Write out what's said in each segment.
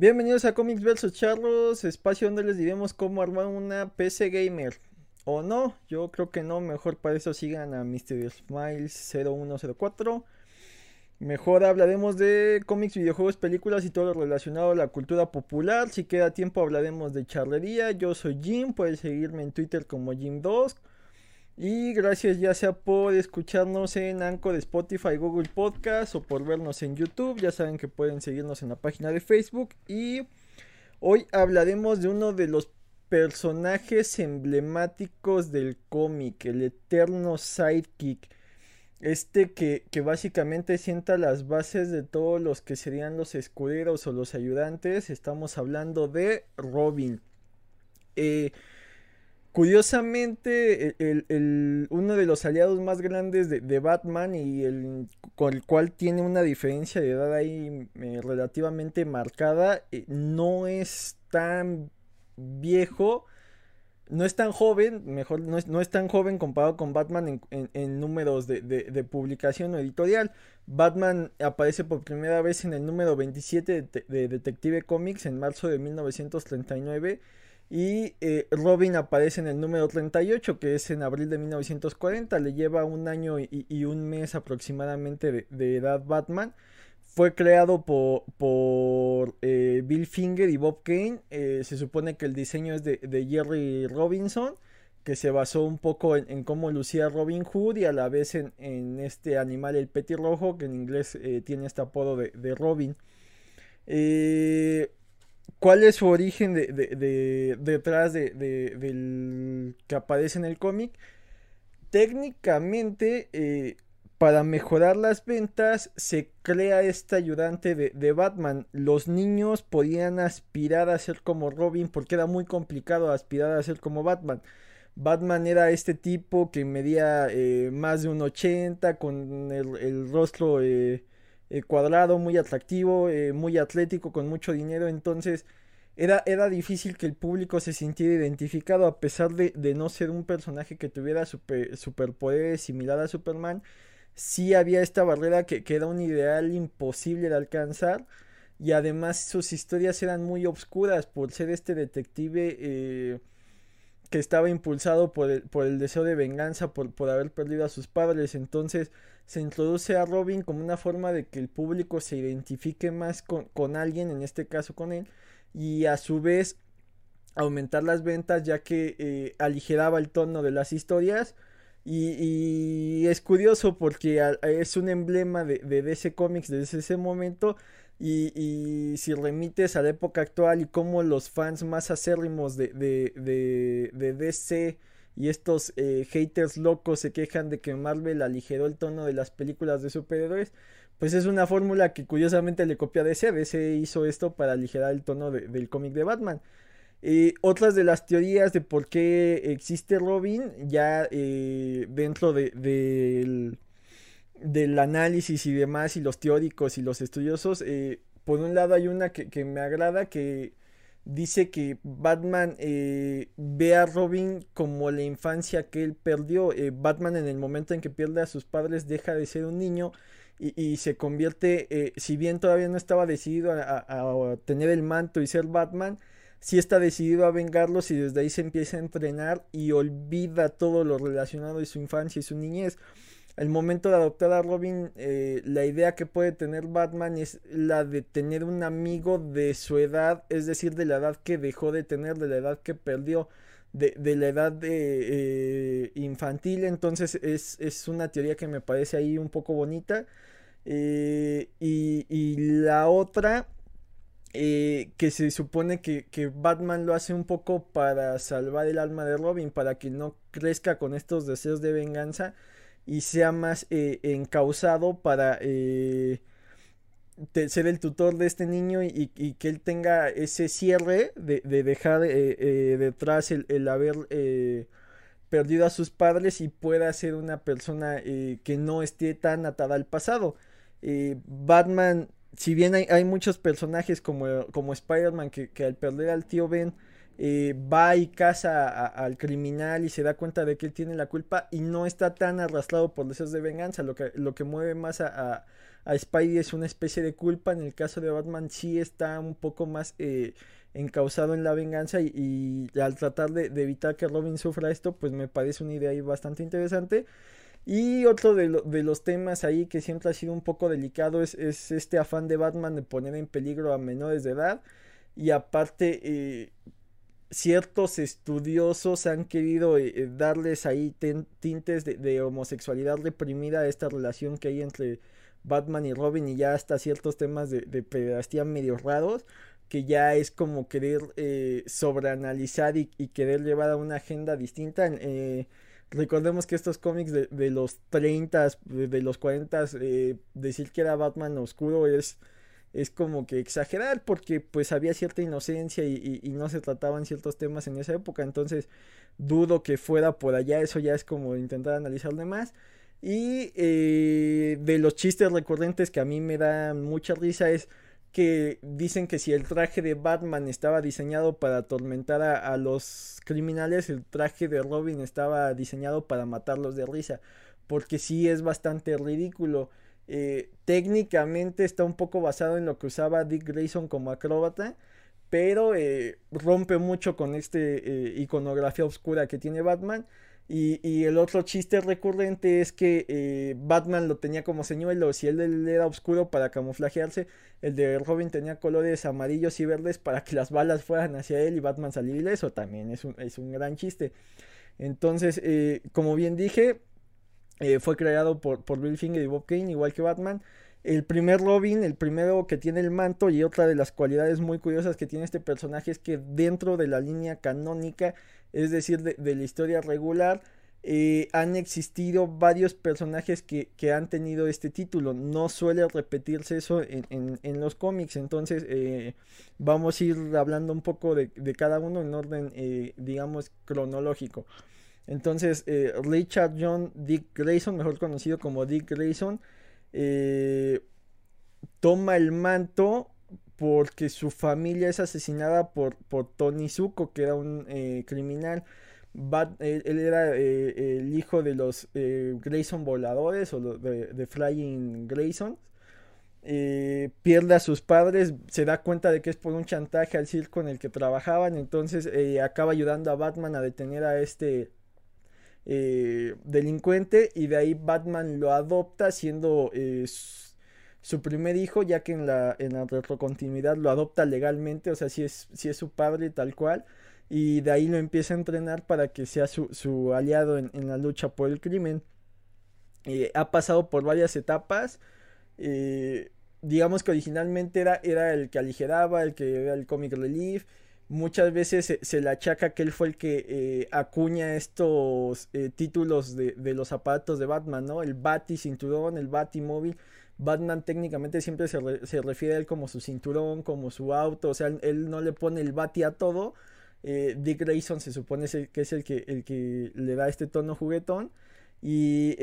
Bienvenidos a Comics vs Charlos, espacio donde les diremos cómo armar una PC gamer. O no, yo creo que no, mejor para eso sigan a Mr. Smiles 0104. Mejor hablaremos de cómics, videojuegos, películas y todo lo relacionado a la cultura popular. Si queda tiempo hablaremos de charlería. Yo soy Jim, puedes seguirme en Twitter como Jim2. Y gracias ya sea por escucharnos en Anchor, Spotify, Google Podcast o por vernos en YouTube. Ya saben que pueden seguirnos en la página de Facebook. Y hoy hablaremos de uno de los personajes emblemáticos del cómic, el eterno sidekick. Este que, que, básicamente sienta las bases de todos los que serían los escuderos o los ayudantes. Estamos hablando de Robin. Eh, Curiosamente, el, uno de los aliados más grandes de, Batman y el con el cual tiene una diferencia de edad ahí eh, relativamente marcada, eh, no es tan viejo, no es tan joven, mejor no es, no es tan joven comparado con Batman en, números de, de, publicación o editorial. Batman aparece por primera vez en el número 27 de Detective Comics en marzo de 1939 y eh, Robin aparece en el número 38, que es en abril de 1940. Le lleva un año y, un mes aproximadamente de, edad Batman. Fue creado por, por eh, Bill Finger y Bob Kane. Eh, se supone que el diseño es de, Jerry Robinson, que se basó un poco en, cómo lucía Robin Hood y a la vez en, en este animal, el petirrojo, que en inglés tiene este apodo de, de Robin. Eh, cuál es su origen de, detrás de, del que aparece en el cómic. Técnicamente, eh, para mejorar las ventas, se crea este ayudante de, Batman. Los niños podían aspirar a ser como Robin porque era muy complicado aspirar a ser como Batman. Batman era este tipo que medía eh, más de un 80 con el, rostro eh, eh, cuadrado, muy atractivo, eh, muy atlético, con mucho dinero. Entonces era, era difícil que el público se sintiera identificado a pesar de, no ser un personaje que tuviera super, superpoderes similar a Superman. Sí había esta barrera que, que, era un ideal imposible de alcanzar. Y además sus historias eran muy obscuras por ser este detective eh, que estaba impulsado por el, por el deseo de venganza, por, por haber perdido a sus padres. Entonces se introduce a Robin como una forma de que el público se identifique más con, alguien, en este caso con él, y a su vez aumentar las ventas ya que eh, aligeraba el tono de las historias. Y, es curioso porque es un emblema de, de DC Comics desde ese momento. Y, y, si remites a la época actual y cómo los fans más acérrimos de, de, de, de DC y estos eh, haters locos se quejan de que Marvel aligeró el tono de las películas de superhéroes, pues es una fórmula que curiosamente le copia DC. DC hizo esto para aligerar el tono del cómic de Batman. Eh, otras de las teorías de por qué existe Robin, ya eh, dentro de, del, análisis y demás, y los teóricos y los estudiosos, por un lado hay una que, que me agrada, que dice que Batman eh, ve a Robin como la infancia que él perdió. Eh, Batman en el momento en que pierde a sus padres deja de ser un niño y, se convierte, eh, si bien todavía no estaba decidido a, tener el manto y ser Batman, sí está decidido a vengarlos y desde ahí se empieza a entrenar y olvida todo lo relacionado a su infancia y su niñez el momento de adoptar a Robin, eh, la idea que puede tener Batman es la de tener un amigo de su edad, es decir, de la edad que dejó de tener, de la edad que perdió, de, la edad de, eh, infantil. Entonces es, una teoría que me parece ahí un poco bonita. Eh, y, la otra, que se supone que, que Batman lo hace un poco para salvar el alma de Robin, para que no crezca con estos deseos de venganza y sea más eh, encausado para eh, ser el tutor de este niño y, que él tenga ese cierre de, dejar eh, detrás el, haber perdido a sus padres y pueda ser una persona que no esté tan atada al pasado. Batman, si bien hay, muchos personajes como, como Spider-Man que, que al perder al tío Ben eh, va y caza al criminal y se da cuenta de que él tiene la culpa y no está tan arrastrado por deseos de venganza. Lo que, lo que mueve más a, a, Spidey es una especie de culpa. En el caso de Batman sí está un poco más eh, encausado en la venganza y, al tratar de, evitar que Robin sufra esto, pues me parece una idea ahí bastante interesante. Y otro de, los temas ahí que siempre ha sido un poco delicado es, es, este afán de Batman de poner en peligro a menores de edad. Y aparte, eh, ciertos estudiosos han querido eh, eh, darles ahí tintes de, homosexualidad reprimida a esta relación que hay entre Batman y Robin y ya hasta ciertos temas de, de pederastía medio raros que ya es como querer eh, sobreanalizar y, querer llevar a una agenda distinta. recordemos que estos cómics de, los 30, de, los 40, decir que era Batman oscuro es es como que exagerar porque pues había cierta inocencia y, no se trataban ciertos temas en esa época. Entonces dudo que fuera por allá eso ya es como intentar analizarle más. Y eh, de los chistes recurrentes que a mí me dan mucha risa es que dicen que si el traje de Batman estaba diseñado para atormentar a, a los criminales el traje de Robin estaba diseñado para matarlos de risa porque sí es bastante ridículo eh, técnicamente está un poco basado en lo que usaba Dick Grayson como acróbata, pero eh, rompe mucho con este eh, iconografía oscura que tiene Batman. Y, el otro chiste recurrente es que Batman lo tenía como señuelo, si él, era oscuro para camuflajearse, el de Robin tenía colores amarillos y verdes para que las balas fueran hacia él y Batman salir ileso, también es un, es un gran chiste. Entonces, como bien dije, eh, fue creado por, por Bill Finger y Bob Kane, igual que Batman. El primer Robin, el primero que tiene el manto y otra de las cualidades muy curiosas que tiene este personaje es que dentro de la línea canónica, es decir, de, la historia regular, eh, han existido varios personajes que, han tenido este título. No suele repetirse eso en, los cómics. Entonces eh, vamos a ir hablando un poco de, de cada uno en orden, digamos, cronológico. Entonces, eh, Richard John Dick Grayson, mejor conocido como Dick Grayson, eh, toma el manto porque su familia es asesinada por, por Tony Zuko, que era un eh, criminal. él, era el hijo de los Grayson voladores o de, Flying Grayson. pierde a sus padres, se da cuenta de que es por un chantaje al circo en el que trabajaban, entonces acaba ayudando a Batman a detener a este eh, delincuente y de ahí Batman lo adopta siendo eh, su primer hijo ya que en la, en la retrocontinuidad lo adopta legalmente, o sea, si es, si es su padre tal cual y de ahí lo empieza a entrenar para que sea su, aliado en, la lucha por el crimen. Eh, ha pasado por varias etapas. digamos que originalmente era, era el que aligeraba, el que era el comic relief muchas veces se, le achaca que él fue el que eh, acuña estos eh, títulos de, los zapatos de Batman, ¿no? El Bati cinturón, el Bati móvil. Batman técnicamente siempre se, refiere a él como su cinturón, como su auto, o sea, él, no le pone el Bati a todo. Eh, Dick Grayson se supone que es el que, el que le da este tono juguetón. Y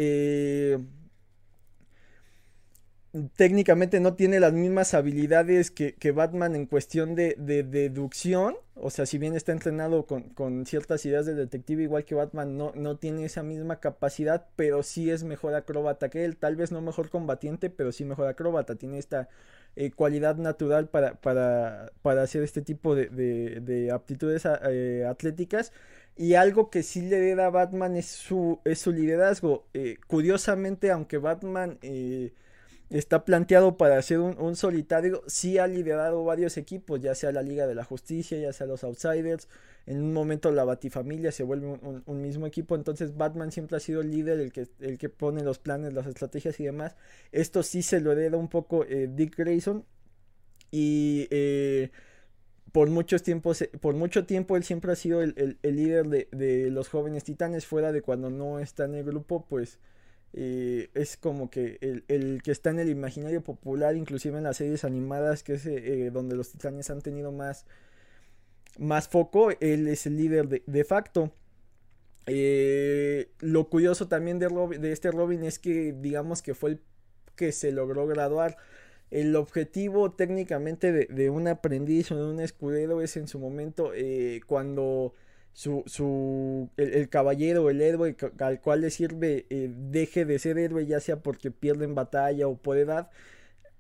técnicamente no tiene las mismas habilidades que, Batman en cuestión de, deducción. O sea, si bien está entrenado con, ciertas ideas de detective, igual que Batman, no, no, tiene esa misma capacidad, pero sí es mejor acróbata que él. Tal vez no mejor combatiente, pero sí mejor acróbata. Tiene esta eh, cualidad natural para, para, para, hacer este tipo de, aptitudes eh, atléticas. Y algo que sí le da a Batman es su, es su liderazgo. Eh, curiosamente, aunque Batman está planteado para ser un, solitario. Sí ha liderado varios equipos, ya sea la Liga de la Justicia, ya sea los Outsiders. En un momento la Batifamilia se vuelve un, mismo equipo. Entonces Batman siempre ha sido el líder, el que, el que pone los planes, las estrategias y demás. Esto sí se lo hereda un poco eh, Dick Grayson. Y eh, por, muchos tiempos, por mucho tiempo él siempre ha sido el, líder de, de los jóvenes titanes. Fuera de cuando no está en el grupo, pues eh, es como que el, que está en el imaginario popular, inclusive en las series animadas, que es eh, donde los titanes han tenido más, más foco, él es el líder de, facto. Eh, lo curioso también de, de este Robin es que digamos que fue el que se logró graduar. el objetivo técnicamente de, un aprendiz o de un escudero es en su momento cuando su, su el, caballero, el héroe al cual le sirve eh, deje de ser héroe ya sea porque pierde en batalla o por edad,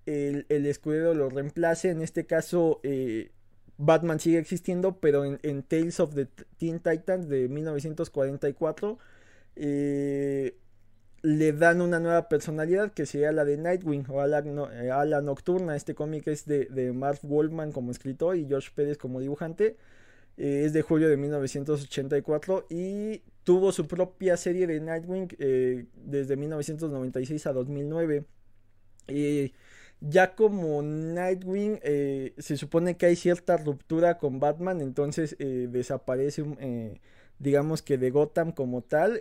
el, escudero lo reemplace. En este caso eh, Batman sigue existiendo, pero en, Tales of the Teen Titans de 1944 le dan una nueva personalidad que sería la de Nightwing o a la, eh, Nocturna. Este cómic es de, de, Mark Waldman como escritor y George Pérez como dibujante. Eh, es de julio de 1984 y tuvo su propia serie de Nightwing eh, desde 1996 a 2009. ya como Nightwing se supone que hay cierta ruptura con Batman, entonces desaparece, digamos que de Gotham como tal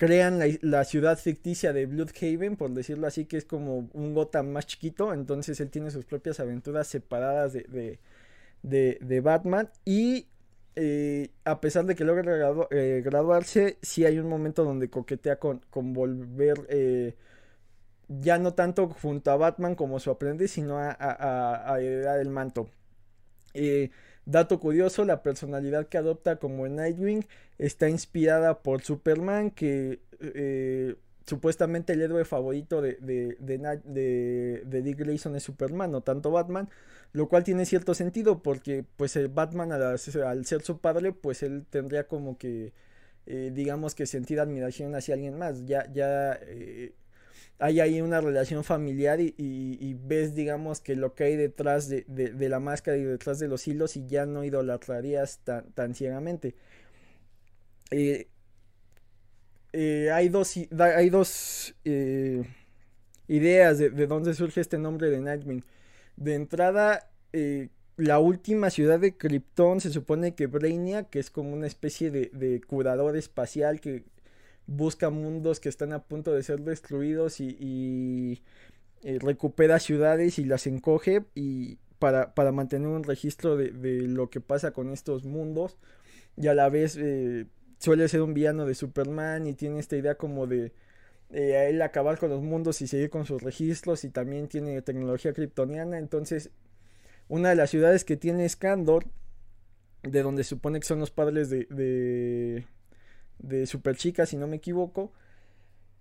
crean la, ciudad ficticia de Bloodhaven, por decirlo así, que es como un Gotham más chiquito, entonces él tiene sus propias aventuras separadas de, de, Batman y eh, a pesar de que logra eh, graduarse, sí hay un momento donde coquetea con, con volver eh, ya no tanto junto a Batman como su aprendiz, sino a, a, a heredar el manto. Dato curioso, la personalidad que adopta como Nightwing está inspirada por Superman, que supuestamente el héroe favorito de, de, de, Dick Grayson es Superman, no tanto Batman, lo cual tiene cierto sentido porque pues el Batman al, ser su padre, pues él tendría como que, eh, digamos que sentir admiración hacia alguien más, ya, ya eh, hay ahí una relación familiar y, ves, digamos, que lo que hay detrás de, la máscara y detrás de los hilos y ya no idolatrarías tan, tan ciegamente. Eh, hay dos, hay dos ideas de, dónde surge este nombre de Nightwing. De entrada, la última ciudad de Krypton se supone que Brainiac, que es como una especie de, de curador espacial que busca mundos que están a punto de ser destruidos y, eh, recupera ciudades y las encoge y para, mantener un registro de, lo que pasa con estos mundos. Y a la vez eh, suele ser un villano de Superman y tiene esta idea como de eh, él acabar con los mundos y seguir con sus registros y también tiene tecnología kryptoniana entonces una de las ciudades que tiene es Kandor de donde supone que son los padres de de Super Chica, si no me equivoco.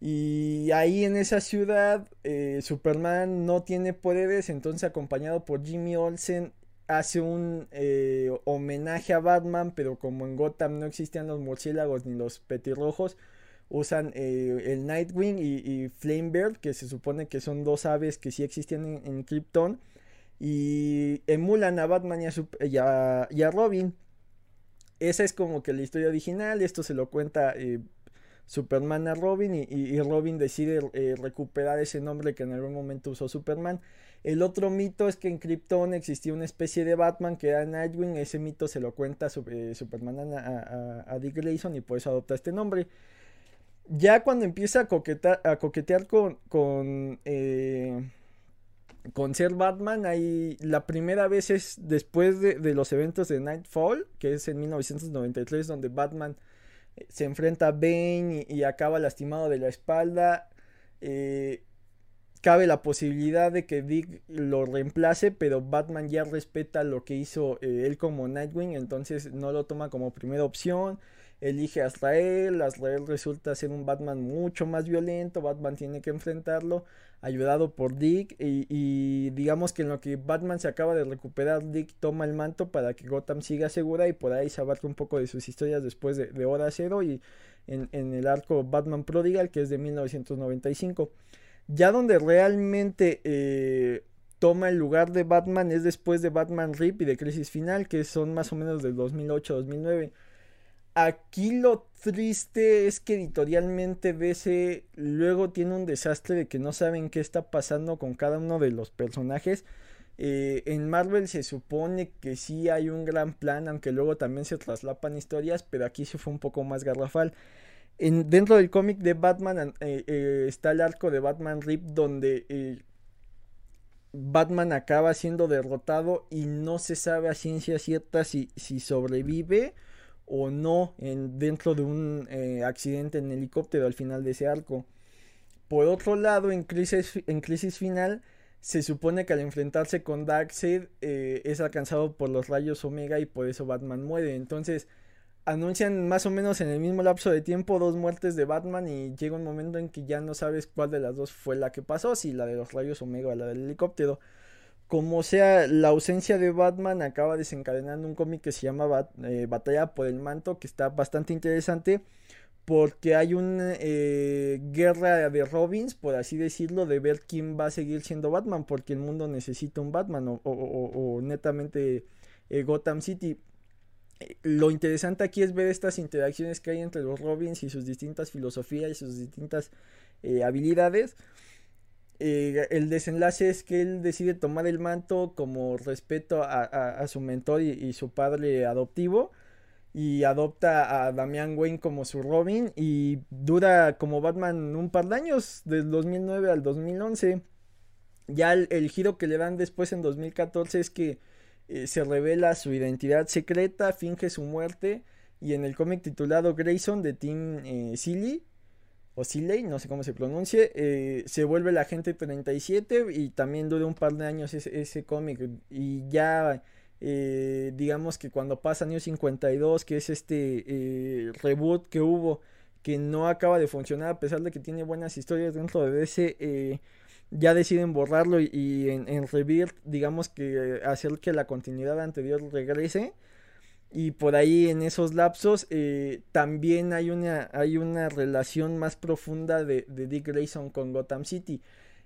Y ahí en esa ciudad, eh, Superman no tiene poderes, entonces acompañado por Jimmy Olsen, hace un eh, homenaje a Batman, pero como en Gotham no existían los murciélagos ni los petirrojos, usan eh, el Nightwing y, y, Flamebird, que se supone que son dos aves que sí existían en, Krypton, y emulan a Batman y a Robin esa es como que la historia original. Esto se lo cuenta eh, Superman a Robin y, Robin decide eh, recuperar ese nombre que en algún momento usó Superman. El otro mito es que en Krypton existía una especie de Batman que era Nightwing. Ese mito se lo cuenta Superman a, Dick Grayson y por eso adopta este nombre. Ya cuando empieza a, coquetear, a coquetear con, con con ser Batman, ahí la primera vez es después de, los eventos de Nightfall, que es en 1993, donde Batman eh, se enfrenta a Bane y, acaba lastimado de la espalda. Eh, cabe la posibilidad de que Dick lo reemplace, pero Batman ya respeta lo que hizo eh, él como Nightwing, entonces no lo toma como primera opción elige a Azrael, Azrael resulta ser un Batman mucho más violento, Batman tiene que enfrentarlo, ayudado por Dick, y, digamos que en lo que Batman se acaba de recuperar, Dick toma el manto para que Gotham siga segura y por ahí se abarca un poco de sus historias después de, Hora Cero y en, el arco Batman Prodigal, que es de 1995. Ya donde realmente eh, toma el lugar de Batman es después de Batman Rip y de Crisis Final, que son más o menos del 2008-2009 Aquí lo triste es que editorialmente DC luego tiene un desastre de que no saben qué está pasando con cada uno de los personajes. Eh, en Marvel se supone que sí hay un gran plan, aunque luego también se traslapan historias, pero aquí se fue un poco más garrafal. En, dentro del cómic de Batman eh, eh, está el arco de Batman Rip donde Batman acaba siendo derrotado y no se sabe a ciencia cierta si, si sobrevive o no en, dentro de un eh, accidente en helicóptero al final de ese arco. Por otro lado, en Crisis, en crisis Final, se supone que al enfrentarse con Darkseid eh, es alcanzado por los rayos Omega y por eso Batman muere. Entonces, anuncian más o menos en el mismo lapso de tiempo dos muertes de Batman y llega un momento en que ya no sabes cuál de las dos fue la que pasó, si la de los rayos Omega o la del helicóptero. Como sea, la ausencia de Batman acaba desencadenando un cómic que se llama eh, Batalla por el Manto, que está bastante interesante porque hay una eh, guerra de Robins, por así decirlo, de ver quién va a seguir siendo Batman, porque el mundo necesita un Batman o, netamente eh, Gotham City. Lo interesante aquí es ver estas interacciones que hay entre los Robins y sus distintas filosofías y sus distintas el desenlace es que él decide tomar el manto como respeto a, su mentor y, su padre adoptivo y adopta a Damian Wayne como su Robin y dura como Batman un par de años, del 2009 al 2011. Ya el, giro que le dan después en 2014 es que eh, se revela su identidad secreta, finge su muerte y en el cómic titulado Grayson de Tim eh, o Siley, no sé cómo se pronuncie, eh, se vuelve la agente 37 y también dura un par de años ese, cómic y ya eh, digamos que cuando pasa New 52, que es este eh, reboot que hubo, que no acaba de funcionar a pesar de que tiene buenas historias dentro de ese, eh, ya deciden borrarlo y, en, en digamos que hacer que la continuidad anterior regrese. Y por ahí en esos lapsos también hay una, hay una relación más profunda de, de Dick Grayson con Gotham City.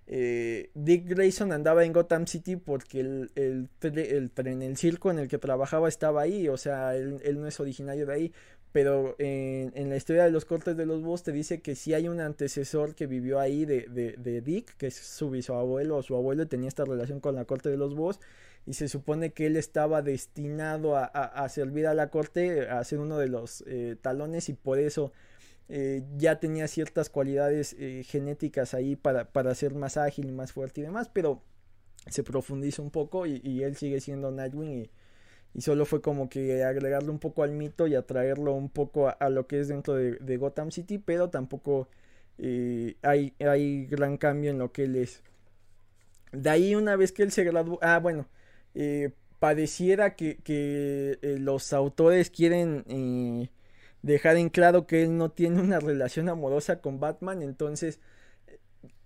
Eh, Dick Grayson andaba en Gotham City porque el, el, tren, el circo en el que trabajaba estaba ahí, o sea, él, no es originario de ahí, pero en, la historia de los cortes de los búhos te dice que sí hay un antecesor que vivió ahí de, de, Dick, que es su bisabuelo o su abuelo, tenía esta relación con la corte de los búhos, y se supone que él estaba destinado a, servir a la corte, a ser uno de los eh, talones, y por eso eh, ya tenía ciertas cualidades eh, genéticas ahí para, para, ser más ágil y más fuerte y demás, pero se profundiza un poco y, él sigue siendo Nightwing y, solo fue como que agregarle un poco al mito y atraerlo un poco a, lo que es dentro de, Gotham City, pero tampoco hay, hay gran cambio en lo que él es. De ahí una vez que él se graduó, ah bueno, pareciera que, que los autores quieren dejar en claro que él no tiene una relación amorosa con Batman, entonces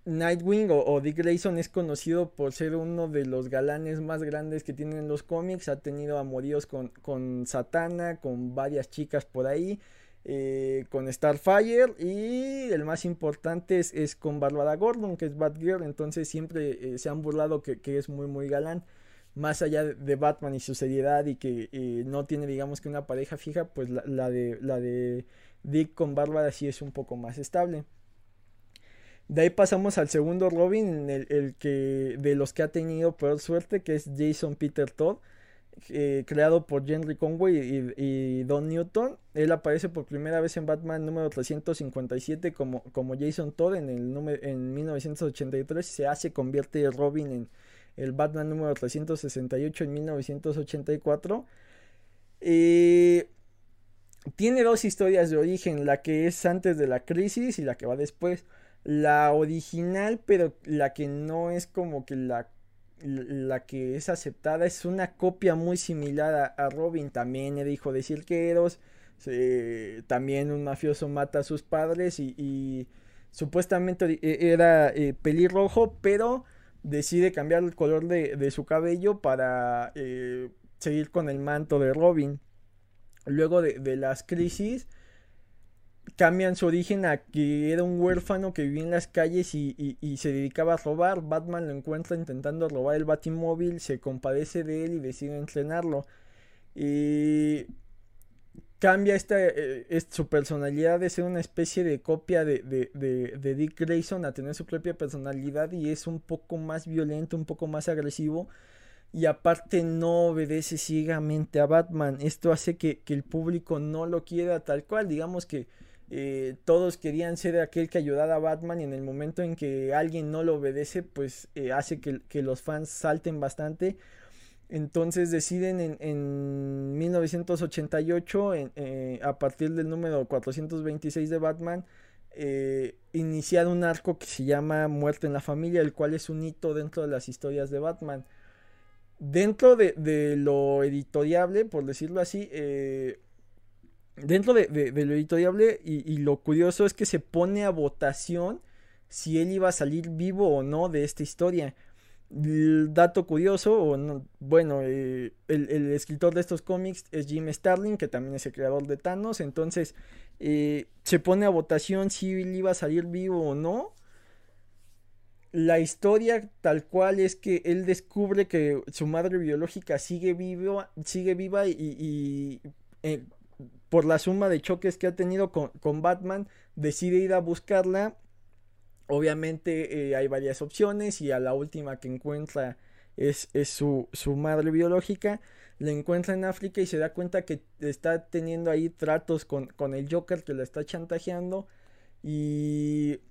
Nightwing o, Dick Grayson es conocido por ser uno de los galanes más grandes que tienen los cómics, ha tenido amoríos con, con Satana, con varias chicas por ahí, eh, con Starfire y el más importante es, con Barbara Gordon, que es Batgirl, entonces siempre eh, se han burlado que, que es muy muy galán más allá de Batman y su seriedad y que eh, no tiene digamos que una pareja fija, pues la, de, la de Dick con Bárbara sí es un poco más estable. De ahí pasamos al segundo Robin, el, el que de los que ha tenido peor suerte, que es Jason Peter Todd, eh, creado por Henry Conway y, Don Newton. Él aparece por primera vez en Batman número 357 como, como Jason Todd en, el número, en 1983 se hace, convierte Robin en el Batman número 368 en 1984. Eh, tiene dos historias de origen, la que es antes de la crisis y la que va después. La original, pero la que no es como que la, la que es aceptada, es una copia muy similar a, Robin, también era hijo de cirqueros, también un mafioso mata a sus padres y, supuestamente e, era eh, pelirrojo, pero decide cambiar el color de, su cabello para eh, seguir con el manto de Robin. Luego de, las crisis, cambian su origen a que era un huérfano que vivía en las calles y, se dedicaba a robar. Batman lo encuentra intentando robar el batimóvil, se compadece de él y decide entrenarlo. Y cambia esta, eh, su personalidad de ser una especie de copia de, de, Dick Grayson a tener su propia personalidad y es un poco más violento, un poco más agresivo y aparte no obedece ciegamente a Batman. Esto hace que, el público no lo quiera tal cual, digamos que eh, todos querían ser aquel que ayudara a Batman y en el momento en que alguien no lo obedece pues eh, hace que, que los fans salten bastante entonces deciden en, en 1988, eh, a partir del número 426 de Batman, eh, iniciar un arco que se llama Muerte en la Familia, el cual es un hito dentro de las historias de Batman. Dentro de, lo editoriable, por decirlo así, eh, dentro de, lo editoriable y, lo curioso es que se pone a votación si él iba a salir vivo o no de esta historia. El dato curioso, o bueno, eh, el, escritor de estos cómics es Jim Starlin, que también es el creador de Thanos, entonces eh, se pone a votación si él iba a salir vivo o no. La historia tal cual es que él descubre que su madre biológica sigue, vivo, sigue viva y, eh, por la suma de choques que ha tenido con, con Batman decide ir a buscarla Obviamente eh, hay varias opciones y a la última que encuentra es, su, madre biológica. La encuentra en África y se da cuenta que está teniendo ahí tratos con, el Joker que la está chantajeando. Y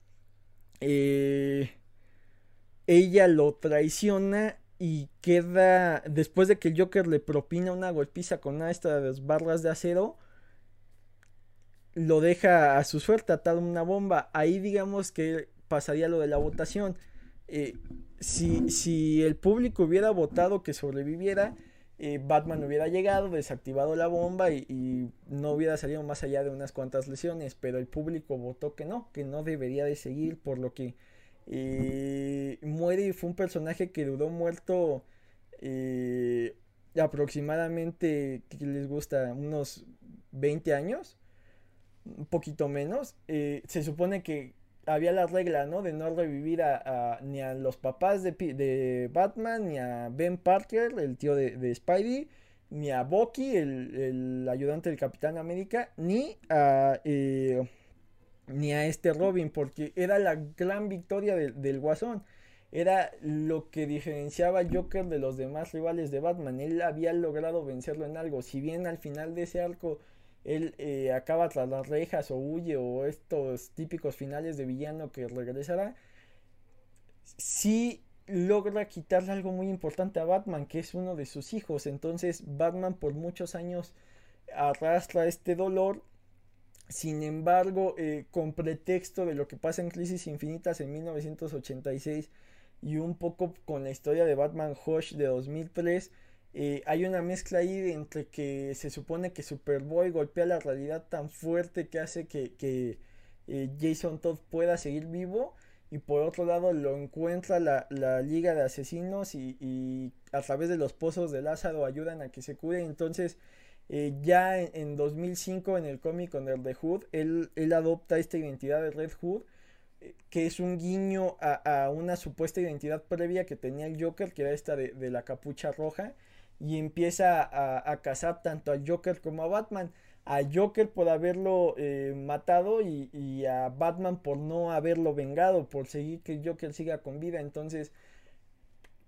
eh, ella lo traiciona y queda, después de que el Joker le propina una golpiza con una de estas barras de acero, lo deja a su suerte atado una bomba. Ahí digamos que pasaría lo de la votación. Eh, si, si, el público hubiera votado que sobreviviera, eh, Batman hubiera llegado, desactivado la bomba y, no hubiera salido más allá de unas cuantas lesiones, pero el público votó que no, que no debería de seguir, por lo que eh, muere y fue un personaje que duró muerto aproximadamente, ¿qué les gusta? Unos 20 años, un poquito menos. se supone que había la regla, ¿no? De no revivir a, ni a los papás de, de, Batman, ni a Ben Parker, el tío de, Spidey, ni a Bucky, el, ayudante del Capitán América, ni a, eh, ni a este Robin, porque era la gran victoria del Guasón. Era lo que diferenciaba a Joker de los demás rivales de Batman. Él había logrado vencerlo en algo. Si bien al final de ese arco él eh, acaba tras las rejas o huye o estos típicos finales de villano que regresará, sí logra quitarle algo muy importante a Batman, que es uno de sus hijos. Entonces Batman por muchos años arrastra este dolor. Sin embargo, eh, con pretexto de lo que pasa en Crisis Infinitas en 1986 y un poco con la historia de Batman Hush de 2003, eh, hay una mezcla ahí entre que se supone que Superboy golpea la realidad tan fuerte que hace que, eh, Jason Todd pueda seguir vivo y por otro lado lo encuentra la, liga de asesinos y, a través de los pozos de Lázaro ayudan a que se cure. Entonces eh, ya en, 2005 en el cómic con el The Hood él, adopta esta identidad de Red Hood que es un guiño a, una supuesta identidad previa que tenía el Joker que era esta de la capucha roja y empieza a, cazar tanto al Joker como a Batman. A Joker por haberlo eh, matado y, a Batman por no haberlo vengado, por seguir que Joker siga con vida. Entonces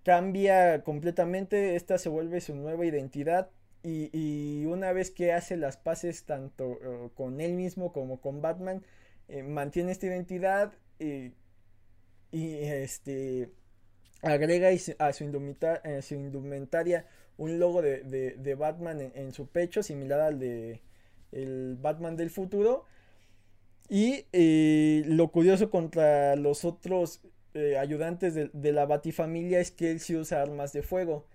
cambia completamente, esta se vuelve su nueva identidad y, una vez que hace las paces tanto eh, con él mismo como con Batman, eh, mantiene esta identidad y este agrega a su, indumentaria un logo de, Batman en, su pecho, similar al de el Batman del futuro. Y eh, lo curioso contra los otros eh, ayudantes de, la Batifamilia es que él sí usa armas de fuego.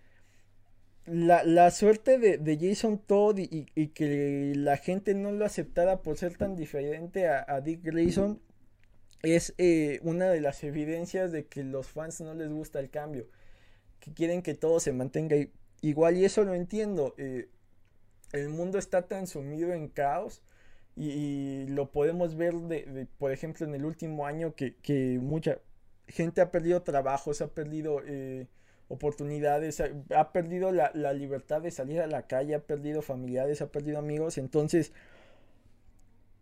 La, suerte de, Jason Todd y, que la gente no lo aceptara por ser tan diferente a, a Dick Grayson es eh, una de las evidencias de que los fans no les gusta el cambio, que quieren que todo se mantenga igual y eso lo entiendo. Eh, el mundo está tan sumido en caos y, lo podemos ver, de, por ejemplo, en el último año que, mucha gente ha perdido trabajos, ha perdido eh, oportunidades, ha, perdido la, la, libertad de salir a la calle, ha perdido familiares, ha perdido amigos. Entonces,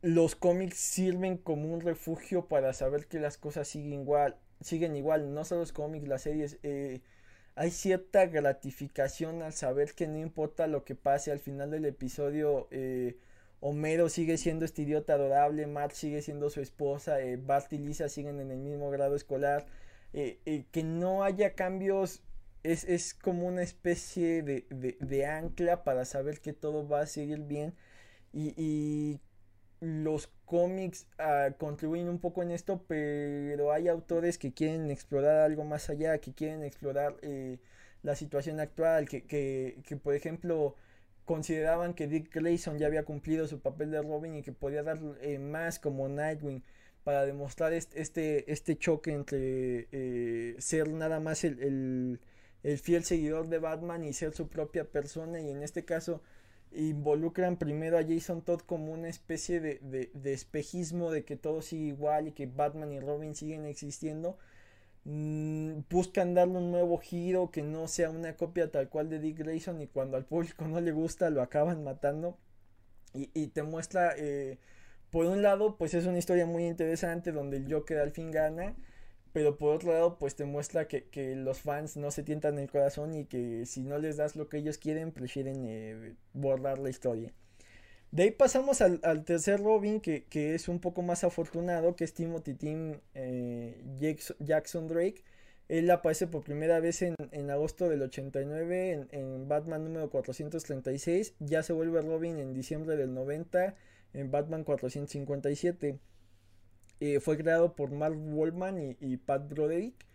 los cómics sirven como un refugio para saber que las cosas siguen igual. Siguen igual, no solo los cómics, las series. Eh, hay cierta gratificación al saber que no importa lo que pase al final del episodio, eh, Homero sigue siendo este idiota adorable, Matt sigue siendo su esposa, eh, Bart y Lisa siguen en el mismo grado escolar, eh, que no haya cambios es, es como una especie de, de, ancla para saber que todo va a seguir bien. Y, y lo los cómics uh, contribuyen un poco en esto, pero hay autores que quieren explorar algo más allá, que quieren explorar eh, la situación actual, que, que, que, por ejemplo consideraban que Dick Grayson ya había cumplido su papel de Robin y que podía dar eh, más como Nightwing para demostrar este, este, este choque entre eh, ser nada más el, el, el, fiel seguidor de Batman y ser su propia persona. Y en este caso involucran primero a Jason Todd como una especie de, de, espejismo de que todo sigue igual y que Batman y Robin siguen existiendo. Mm, buscan darle un nuevo giro que no sea una copia tal cual de Dick Grayson y cuando al público no le gusta lo acaban matando. Y, y te muestra eh, por un lado, pues es una historia muy interesante donde el Joker al fin gana, pero por otro lado, pues te muestra que, que los fans no se tientan el corazón y que si no les das lo que ellos quieren, prefieren eh, borrar la historia. De ahí pasamos al, al tercer Robin, que, que, es un poco más afortunado, que es Timothy Tim eh, Jackson Drake. Él aparece por primera vez en, en agosto del 89 en, en, Batman número 436. Ya se vuelve Robin en diciembre del 90 en Batman 457. Eh, fue creado por Mark Wallman y, Pat Broderick.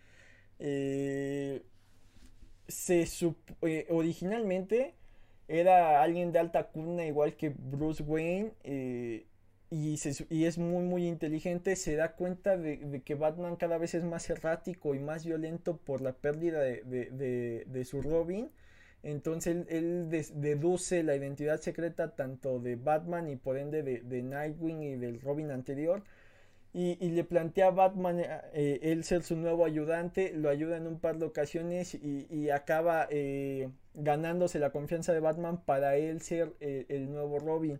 Eh, se eh, originalmente era alguien de alta cuna igual que Bruce Wayne y, y, es muy muy inteligente se da cuenta de, que Batman cada vez es más errático y más violento por la pérdida de su Robin entonces él, deduce la identidad secreta tanto de Batman y por ende de, Nightwing y del Robin anterior. Y, le plantea a Batman eh, él ser su nuevo ayudante, lo ayuda en un par de ocasiones y, acaba eh, ganándose la confianza de Batman para él ser eh, el nuevo Robin.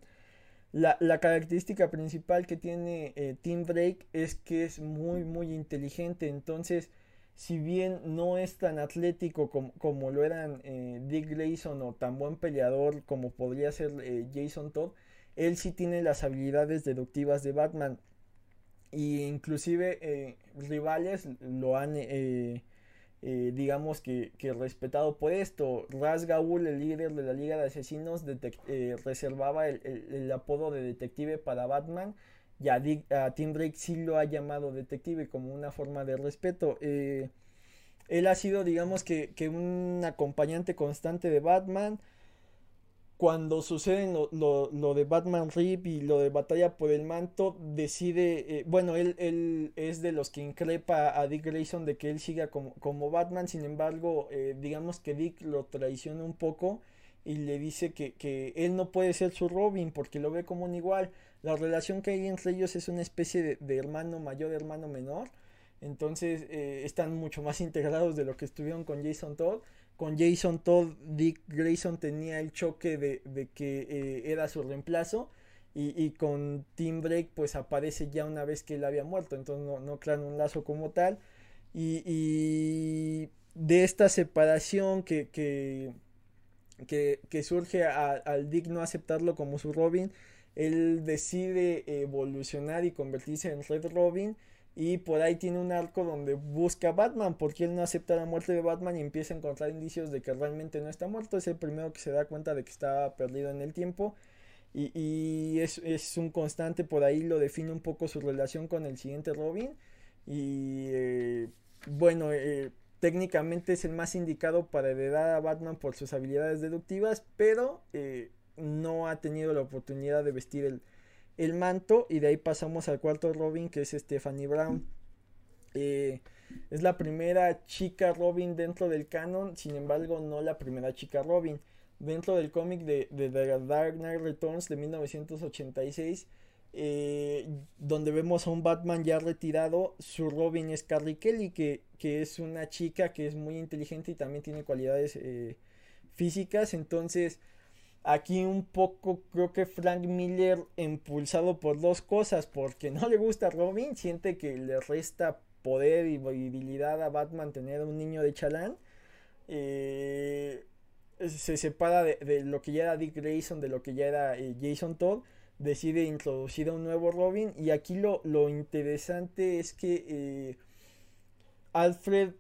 La, la, característica principal que tiene Tim Drake es que es muy muy inteligente, entonces si bien no es tan atlético como, lo eran eh, Dick Grayson o tan buen peleador como podría ser eh, Jason Todd, él sí tiene las habilidades deductivas de Batman. Y inclusive eh, rivales lo han, digamos que, respetado por esto. Raz Gaul, el líder de la Liga de Asesinos, reservaba el, el apodo de detective para Batman y a, Tim Drake sí lo ha llamado detective como una forma de respeto. Eh, él ha sido, digamos que, un acompañante constante de Batman. Cuando sucede lo, de Batman Rip y lo de Batalla por el Manto, decide, eh, bueno, él, él, es de los que increpa a Dick Grayson de que él siga como, como Batman, sin embargo, eh, digamos que Dick lo traiciona un poco y le dice que, que, él no puede ser su Robin porque lo ve como un igual. La relación que hay entre ellos es una especie de, hermano mayor, hermano menor. Entonces eh, están mucho más integrados de lo que estuvieron con Jason Todd. Con Jason Todd, Dick Grayson tenía el choque de, de que eh, era su reemplazo. Y, y, con Tim Drake pues aparece ya una vez que él había muerto. Entonces no, no crean un lazo como tal. Y, y de esta separación que, que, que, que surge al Dick no aceptarlo como su Robin él decide evolucionar y convertirse en Red Robin. Y por ahí tiene un arco donde busca a Batman, porque él no acepta la muerte de Batman y empieza a encontrar indicios de que realmente no está muerto. Es el primero que se da cuenta de que está perdido en el tiempo. Y, es, un constante, por ahí lo define un poco su relación con el siguiente Robin. Y eh, bueno, eh, técnicamente es el más indicado para heredar a Batman por sus habilidades deductivas, pero eh, no ha tenido la oportunidad de vestir el, manto y de ahí pasamos al cuarto Robin que es Stephanie Brown. Eh, es la primera chica Robin dentro del canon, sin embargo no la primera chica Robin. Dentro del cómic de, The Dark Knight Returns de 1986, eh, donde vemos a un Batman ya retirado, su Robin es Carrie Kelly, que, que, es una chica que es muy inteligente y también tiene cualidades eh, físicas, entonces Aquí un poco creo que Frank Miller, impulsado por dos cosas, porque no le gusta a Robin, siente que le resta poder y movilidad a Batman tener un niño de chalán. Eh, se separa de, lo que ya era Dick Grayson, de lo que ya era eh, Jason Todd, decide introducir a un nuevo Robin. Y aquí lo, lo interesante es que eh, Alfred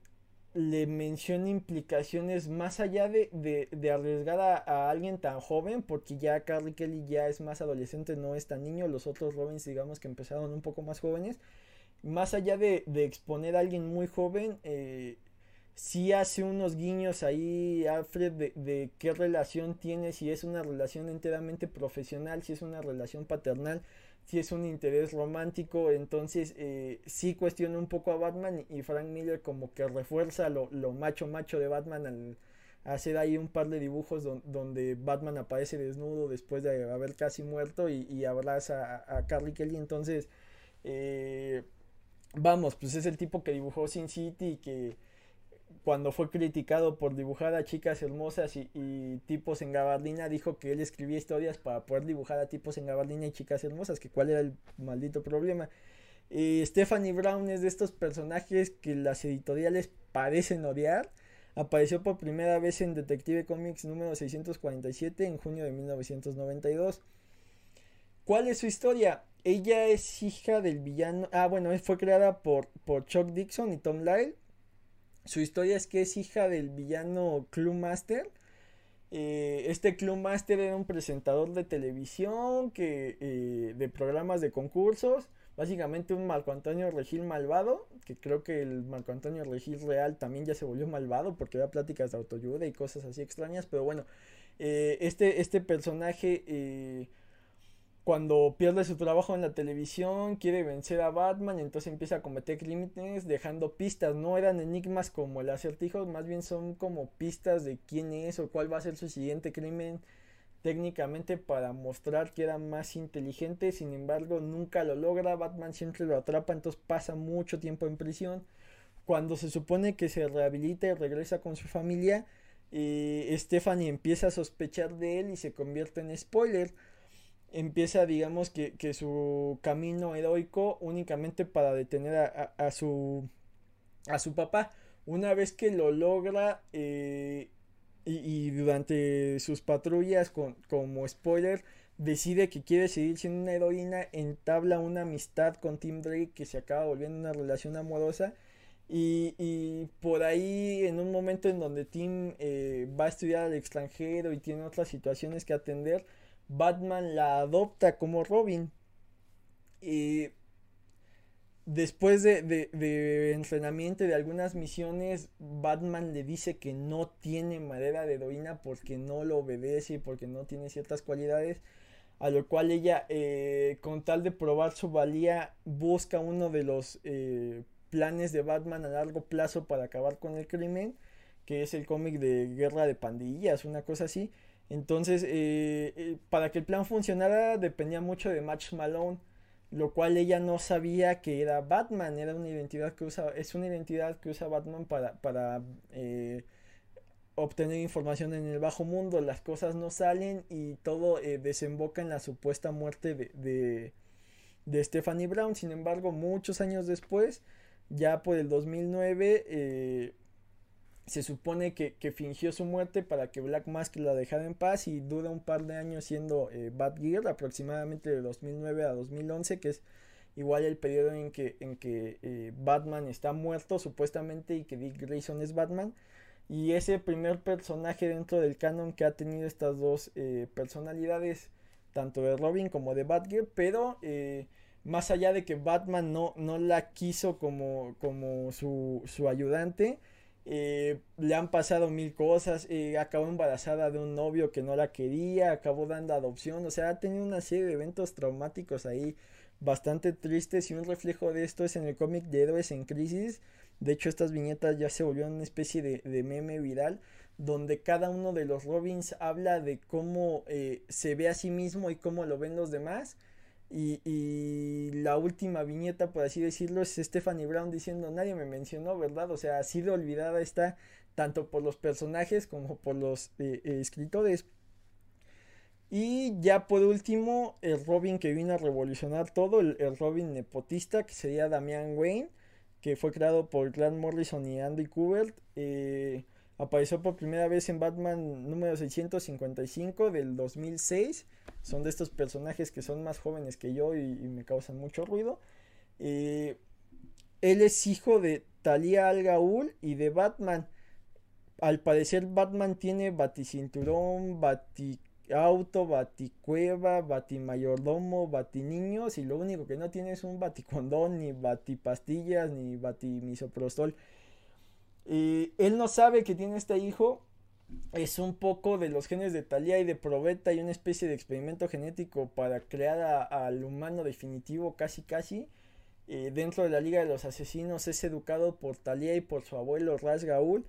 le menciona implicaciones más allá de, de, arriesgar a, alguien tan joven, porque ya Carly Kelly ya es más adolescente, no es tan niño, los otros Robins digamos que empezaron un poco más jóvenes, más allá de, de exponer a alguien muy joven, eh, sí hace unos guiños ahí, Alfred, de, de, qué relación tiene, si es una relación enteramente profesional, si es una relación paternal, si es un interés romántico, entonces eh, sí cuestiona un poco a Batman y Frank Miller como que refuerza lo, macho macho de Batman al hacer ahí un par de dibujos donde Batman aparece desnudo después de haber casi muerto y, abraza a, a, Carly Kelly, entonces eh, vamos, pues es el tipo que dibujó Sin City y que cuando fue criticado por dibujar a chicas hermosas y, tipos en gabardina, dijo que él escribía historias para poder dibujar a tipos en gabardina y chicas hermosas, que cuál era el maldito problema. Stephanie Brown es de estos personajes que las editoriales parecen odiar. Apareció por primera vez en Detective Comics número 647 en junio de 1992. ¿Cuál es su historia? Ella es hija del villano. Ah, bueno, fue creada por, por Chuck Dixon y Tom Lyle su historia es que es hija del villano Clue Master. Eh, este Clue Master era un presentador de televisión que, eh, de programas de concursos. Básicamente un Marco Antonio Regil malvado. Que creo que el Marco Antonio Regil real también ya se volvió malvado porque da pláticas de autoayuda y cosas así extrañas. Pero bueno, eh, este, este personaje cuando pierde su trabajo en la televisión, quiere vencer a Batman, entonces empieza a cometer crímenes dejando pistas. No eran enigmas como el acertijo, más bien son como pistas de quién es o cuál va a ser su siguiente crimen técnicamente para mostrar que era más inteligente. Sin embargo, nunca lo logra. Batman siempre lo atrapa, entonces pasa mucho tiempo en prisión. Cuando se supone que se rehabilita y regresa con su familia, eh, Stephanie empieza a sospechar de él y se convierte en spoiler empieza, digamos, que, su camino heroico únicamente para detener a, su, a su papá. Una vez que lo logra eh, y, durante sus patrullas, con, como spoiler, decide que quiere seguir siendo una heroína, entabla una amistad con Tim Drake que se acaba volviendo una relación amorosa. Y, por ahí, en un momento en donde Tim eh, va a estudiar al extranjero y tiene otras situaciones que atender, Batman la adopta como Robin. Y después de, entrenamiento de algunas misiones, Batman le dice que no tiene madera de heroína porque no lo obedece y porque no tiene ciertas cualidades. A lo cual ella, eh, con tal de probar su valía, busca uno de los eh, planes de Batman a largo plazo para acabar con el crimen, que es el cómic de Guerra de Pandillas, una cosa así. Entonces, eh, eh, para que el plan funcionara dependía mucho de Match Malone, lo cual ella no sabía que era Batman, era una identidad que usa, es una identidad que usa Batman para, para eh, obtener información en el bajo mundo, las cosas no salen y todo desemboca en la supuesta muerte de, de, de, Stephanie Brown, sin embargo, muchos años después, ya por el 2009, se supone que, fingió su muerte para que Black Mask la dejara en paz y dura un par de años siendo eh, Batgirl, aproximadamente de 2009 a 2011, que es igual el periodo en que, en que eh, Batman está muerto supuestamente y que Dick Grayson es Batman. Y ese primer personaje dentro del canon que ha tenido estas dos eh, personalidades, tanto de Robin como de Batgirl, pero más allá de que Batman no, no la quiso como, como su, su ayudante, eh, le han pasado mil cosas, eh, acabó embarazada de un novio que no la quería, acabó dando adopción, o sea, ha tenido una serie de eventos traumáticos ahí bastante tristes y un reflejo de esto es en el cómic de Héroes en Crisis. De hecho, estas viñetas ya se volvieron una especie de, meme viral donde cada uno de los Robins habla de cómo eh, se ve a sí mismo y cómo lo ven los demás y, la última viñeta, por así decirlo, es Stephanie Brown diciendo nadie me mencionó, ¿verdad? O sea, ha sido olvidada esta tanto por los personajes como por los eh, eh, escritores. Y ya por último, el Robin que vino a revolucionar todo, el, Robin nepotista, que sería Damian Wayne, que fue creado por Grant Morrison y Andy Kubert. Eh, Apareció por primera vez en Batman número 655 del 2006. Son de estos personajes que son más jóvenes que yo y, me causan mucho ruido. él es hijo de Talia al Ghul y de Batman. Al parecer Batman tiene baticinturón, batiauto, baticueva, batimayordomo, batiniños y lo único que no tiene es un baticondón, ni batipastillas, ni batimisoprostol. Y él no sabe que tiene este hijo. Es un poco de los genes de Talia y de Probeta y una especie de experimento genético para crear al humano definitivo casi casi. Eh, dentro de la Liga de los Asesinos es educado por Talia y por su abuelo Ras Gaul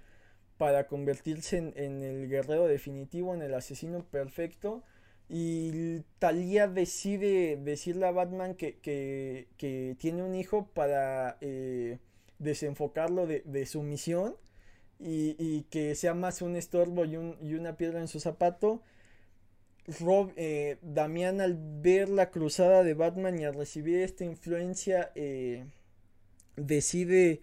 para convertirse en, el guerrero definitivo, en el asesino perfecto. Y Talia decide decirle a Batman que, que, tiene un hijo para eh, desenfocarlo de, su misión y, que sea más un estorbo y, y una piedra en su zapato. Rob, eh, Damián al ver la cruzada de Batman y al recibir esta influencia eh, decide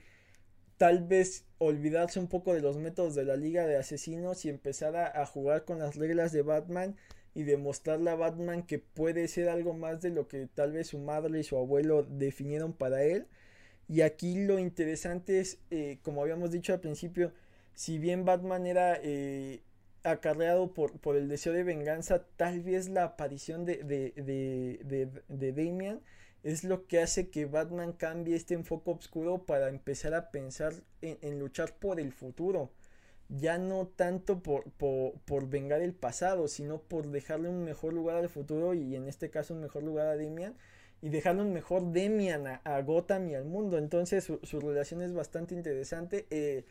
tal vez olvidarse un poco de los métodos de la Liga de Asesinos y empezar a, jugar con las reglas de Batman y demostrarle a Batman que puede ser algo más de lo que tal vez su madre y su abuelo definieron para él. Y aquí lo interesante es, eh, como habíamos dicho al principio, si bien Batman era acarreado por, por el deseo de venganza, tal vez la aparición de, de, de, de, Damian es lo que hace que Batman cambie este enfoque oscuro para empezar a pensar en, luchar por el futuro. Ya no tanto por, por, por, vengar el pasado, sino por dejarle un mejor lugar al futuro y en este caso un mejor lugar a Damian y dejarle un mejor Damian a, Gotham y al mundo. Entonces su, su relación es bastante interesante. Eh,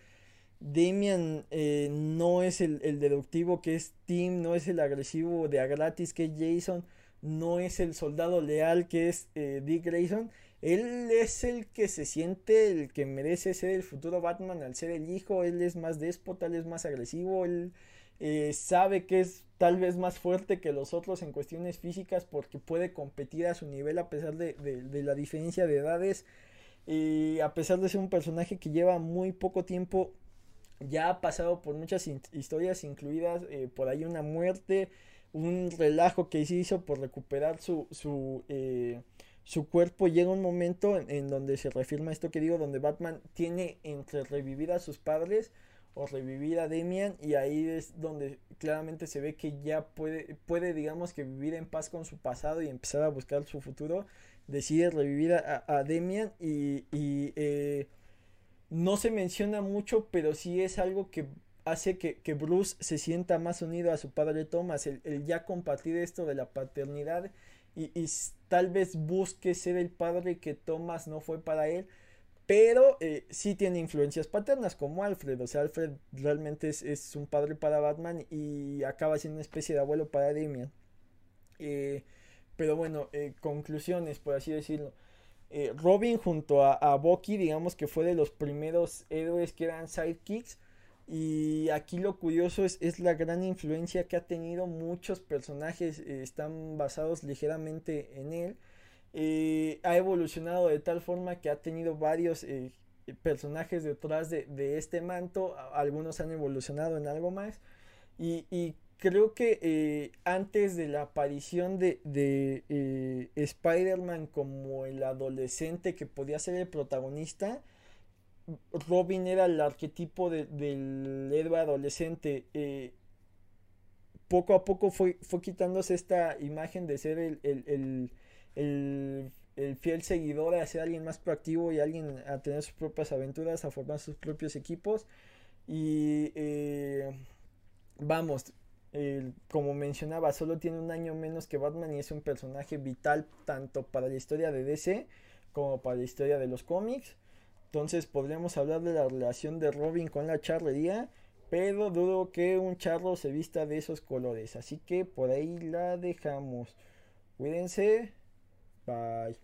Damian eh, no es el, deductivo que es Tim, no es el agresivo de a gratis que es Jason, no es el soldado leal que es eh, Dick Grayson. Él es el que se siente el que merece ser el futuro Batman al ser el hijo. Él es más déspota, él es más agresivo. Él sabe que es tal vez más fuerte que los otros en cuestiones físicas porque puede competir a su nivel a pesar de, de la diferencia de edades. Y a pesar de ser un personaje que lleva muy poco tiempo ya ha pasado por muchas historias, incluidas eh, por ahí una muerte, un relajo que se hizo por recuperar su, su, eh, su cuerpo. Llega un momento en, donde se reafirma esto que digo, donde Batman tiene entre revivir a sus padres o revivir a Demian y ahí es donde claramente se ve que ya puede, puede digamos que vivir en paz con su pasado y empezar a buscar su futuro. Decide revivir a, a Demian y, y eh, no se menciona mucho, pero sí es algo que hace que, Bruce se sienta más unido a su padre Thomas, el, ya compartir esto de la paternidad y, tal vez busque ser el padre que Thomas no fue para él, pero eh, sí tiene influencias paternas como Alfred, o sea, Alfred realmente es, un padre para Batman y acaba siendo una especie de abuelo para Damian. Eh, pero bueno, eh, conclusiones, por así decirlo. Robin junto a, a Bucky, digamos que fue de los primeros héroes que eran sidekicks. Y aquí lo curioso es, la gran influencia que ha tenido. Muchos personajes están basados ligeramente en él. Eh, ha evolucionado de tal forma que ha tenido varios personajes detrás de, de, este manto. Algunos han evolucionado en algo más. Y, y creo que eh, antes de la aparición de, eh, Spider-Man como el adolescente que podía ser el protagonista, Robin era el arquetipo del héroe adolescente. Eh, poco a poco fue, fue quitándose esta imagen de ser el, el, fiel seguidor a ser alguien más proactivo y alguien a tener sus propias aventuras, a formar sus propios equipos. Y vamos, como mencionaba, solo tiene un año menos que Batman y es un personaje vital tanto para la historia de DC como para la historia de los cómics. Entonces podríamos hablar de la relación de Robin con la charrería, pero dudo que un charro se vista de esos colores. Así que por ahí la dejamos. Cuídense. Bye.